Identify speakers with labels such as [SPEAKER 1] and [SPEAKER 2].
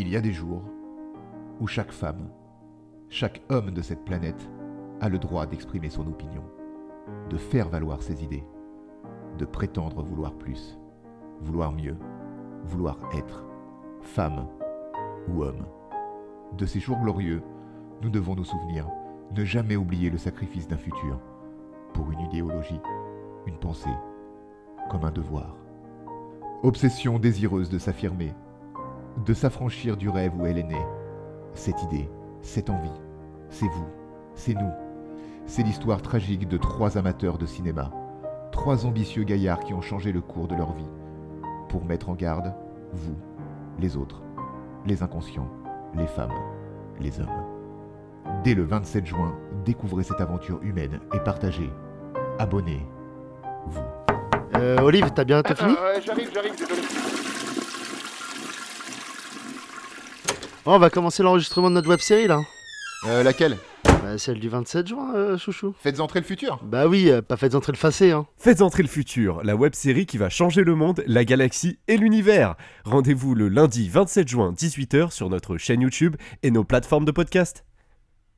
[SPEAKER 1] Il y a des jours où chaque femme, chaque homme de cette planète a le droit d'exprimer son opinion, de faire valoir ses idées, de prétendre vouloir plus, vouloir mieux, vouloir être, femme ou homme. De ces jours glorieux, nous devons nous souvenir, ne jamais oublier le sacrifice d'un futur, pour une idéologie, une pensée, comme un devoir. Obsession désireuse de s'affirmer, de s'affranchir du rêve où elle est née. Cette idée, cette envie, c'est vous, c'est nous. C'est l'histoire tragique de trois amateurs de cinéma, trois ambitieux gaillards qui ont changé le cours de leur vie, pour mettre en garde, vous, les autres, les inconscients, les femmes, les hommes. Dès le 27 juin, découvrez cette aventure humaine et partagez. Abonnez-vous.
[SPEAKER 2] Euh, Olive, t'as bientôt fini?
[SPEAKER 1] J'arrive, j'arrive, désolé.
[SPEAKER 2] Oh, On va commencer l'enregistrement de notre web série là.
[SPEAKER 1] Euh, laquelle?
[SPEAKER 2] Bah, celle du 27 juin, euh, chouchou.
[SPEAKER 1] Faites entrer le futur
[SPEAKER 2] Bah oui, euh, pas faites entrer le facé, hein.
[SPEAKER 3] Faites entrer le futur, la web série qui va changer le monde, la galaxie et l'univers. Rendez-vous le lundi 27 juin 18h sur notre chaîne YouTube et nos plateformes de podcast.